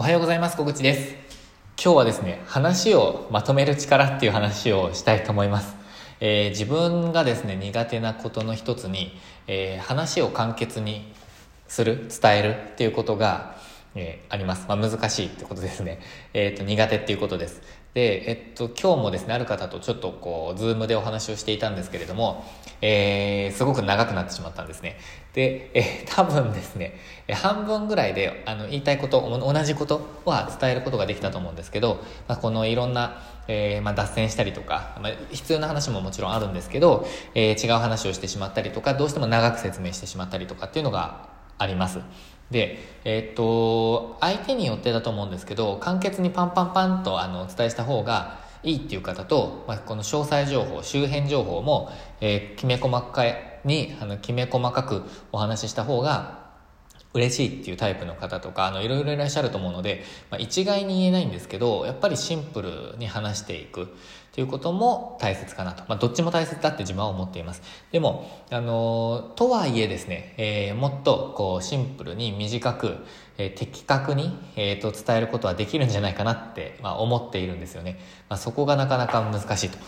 おはようございます。小口です。今日はですね話をまとめる力っていう話をしたいと思います、えー、自分がですね苦手なことの一つに、えー、話を簡潔にする伝えるっていうことがえー、あります。まあ、難しいってことですね。えっ、ー、と、苦手っていうことです。で、えっと、今日もですね、ある方とちょっとこう、ズームでお話をしていたんですけれども、えー、すごく長くなってしまったんですね。で、え多分ですね、半分ぐらいで、あの、言いたいこと、同じことは伝えることができたと思うんですけど、まあ、このいろんな、えー、まあ、脱線したりとか、まあ、必要な話ももちろんあるんですけど、えー、違う話をしてしまったりとか、どうしても長く説明してしまったりとかっていうのがあります。で、えー、っと、相手によってだと思うんですけど、簡潔にパンパンパンとあのお伝えした方がいいっていう方と、まあ、この詳細情報、周辺情報も、えー、きめ細かいに、あの、きめ細かくお話しした方が嬉しいっていうタイプの方とか、あの、いろいろいらっしゃると思うので、まあ、一概に言えないんですけど、やっぱりシンプルに話していくっていうことも大切かなと。まあ、どっちも大切だって自分は思っています。でも、あの、とはいえですね、えー、もっと、こう、シンプルに短く、えー、的確に、えー、と、伝えることはできるんじゃないかなって、まあ、思っているんですよね。まあ、そこがなかなか難しいと。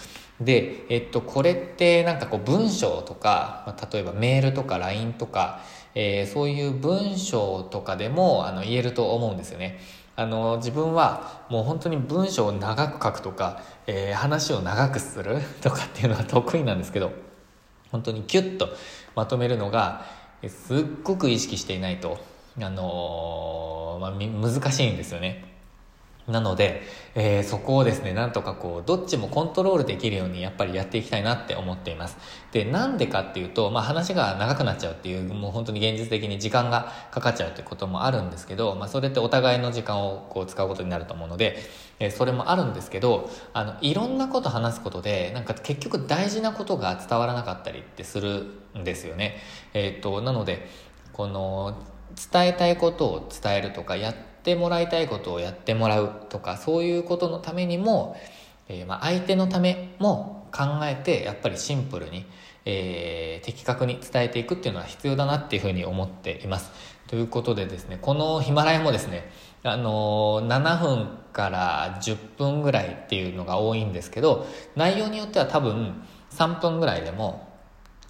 で、えっと、これってなんかこう文章とか、まあ、例えばメールとか LINE とか、えー、そういう文章とかでもあの言えると思うんですよね。あの自分はもう本当に文章を長く書くとか、えー、話を長くするとかっていうのは得意なんですけど本当にキュッとまとめるのがすっごく意識していないと、あのー、まあ、難しいんですよね。なので、えー、そこをですね、なんとかこう、どっちもコントロールできるようにやっぱりやっていきたいなって思っています。で、なんでかっていうと、まあ話が長くなっちゃうっていう、もう本当に現実的に時間がかかっちゃうっていうこともあるんですけど、まあそれってお互いの時間をこう使うことになると思うので、えー、それもあるんですけど、あの、いろんなこと話すことで、なんか結局大事なことが伝わらなかったりってするんですよね。えっ、と、なので、この、伝えたいことを伝えるとか、やってってもらいたいことをやってもらうとかそういうことのためにも、えー、まあ相手のためも考えてやっぱりシンプルに、えー、的確に伝えていくっていうのは必要だなっていうふうに思っています。ということでですねこのヒマラヤもですねあのー、7分から10分ぐらいっていうのが多いんですけど内容によっては多分3分ぐらいでも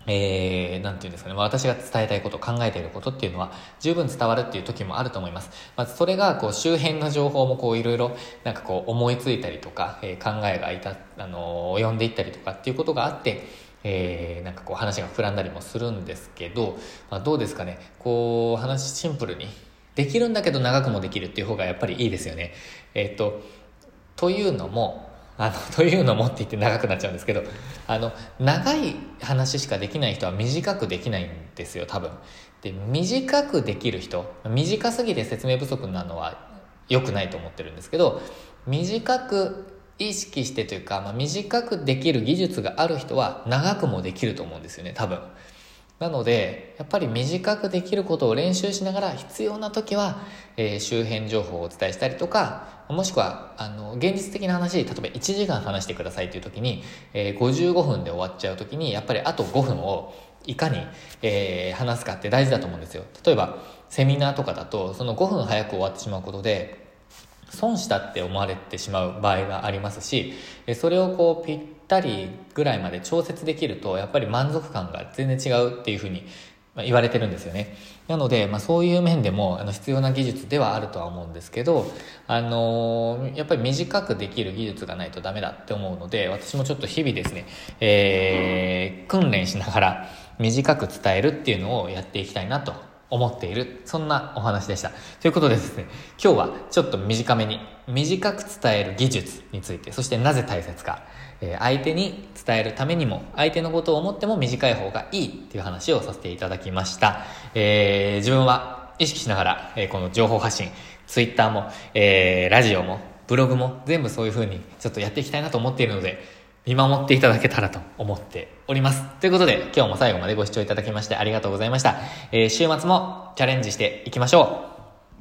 えー、なんていうんですかね、私が伝えたいこと、考えていることっていうのは十分伝わるっていう時もあると思います。まずそれが、こう、周辺の情報もこう、いろいろ、なんかこう、思いついたりとか、えー、考えがいた、あのー、及んでいったりとかっていうことがあって、えー、なんかこう、話が膨らんだりもするんですけど、まあ、どうですかね、こう、話シンプルに、できるんだけど長くもできるっていう方がやっぱりいいですよね。えっ、と、というのも、あの、というのもって言って長くなっちゃうんですけど、あの、長い話しかできない人は短くできないんですよ、多分。で、短くできる人、短すぎて説明不足なのは良くないと思ってるんですけど、短く意識してというか、まあ、短くできる技術がある人は長くもできると思うんですよね、多分。なので、やっぱり短くできることを練習しながら必要な時は、えー、周辺情報をお伝えしたりとか、もしくは、あの、現実的な話、例えば1時間話してくださいという時に、えー、55分で終わっちゃう時に、やっぱりあと5分をいかに、えー、話すかって大事だと思うんですよ。例えば、セミナーとかだと、その5分早く終わってしまうことで、損したって思われてしまう場合がありますし、それをこうぴったりぐらいまで調節できると、やっぱり満足感が全然違うっていうふうに言われてるんですよね。なので、まあ、そういう面でもあの必要な技術ではあるとは思うんですけど、あのー、やっぱり短くできる技術がないとダメだって思うので、私もちょっと日々ですね、えー、訓練しながら短く伝えるっていうのをやっていきたいなと思っている。そんなお話でした。ということでですね、今日はちょっと短めに、短く伝える技術について、そしてなぜ大切か、えー、相手に伝えるためにも、相手のことを思っても短い方がいいっていう話をさせていただきました。えー、自分は意識しながら、えー、この情報発信、ツイッターも、えー、ラジオも、ブログも全部そういう風にちょっとやっていきたいなと思っているので、見守っていただけたらと思っております。ということで、今日も最後までご視聴いただきましてありがとうございました。えー、週末もチャレンジしていきましょう。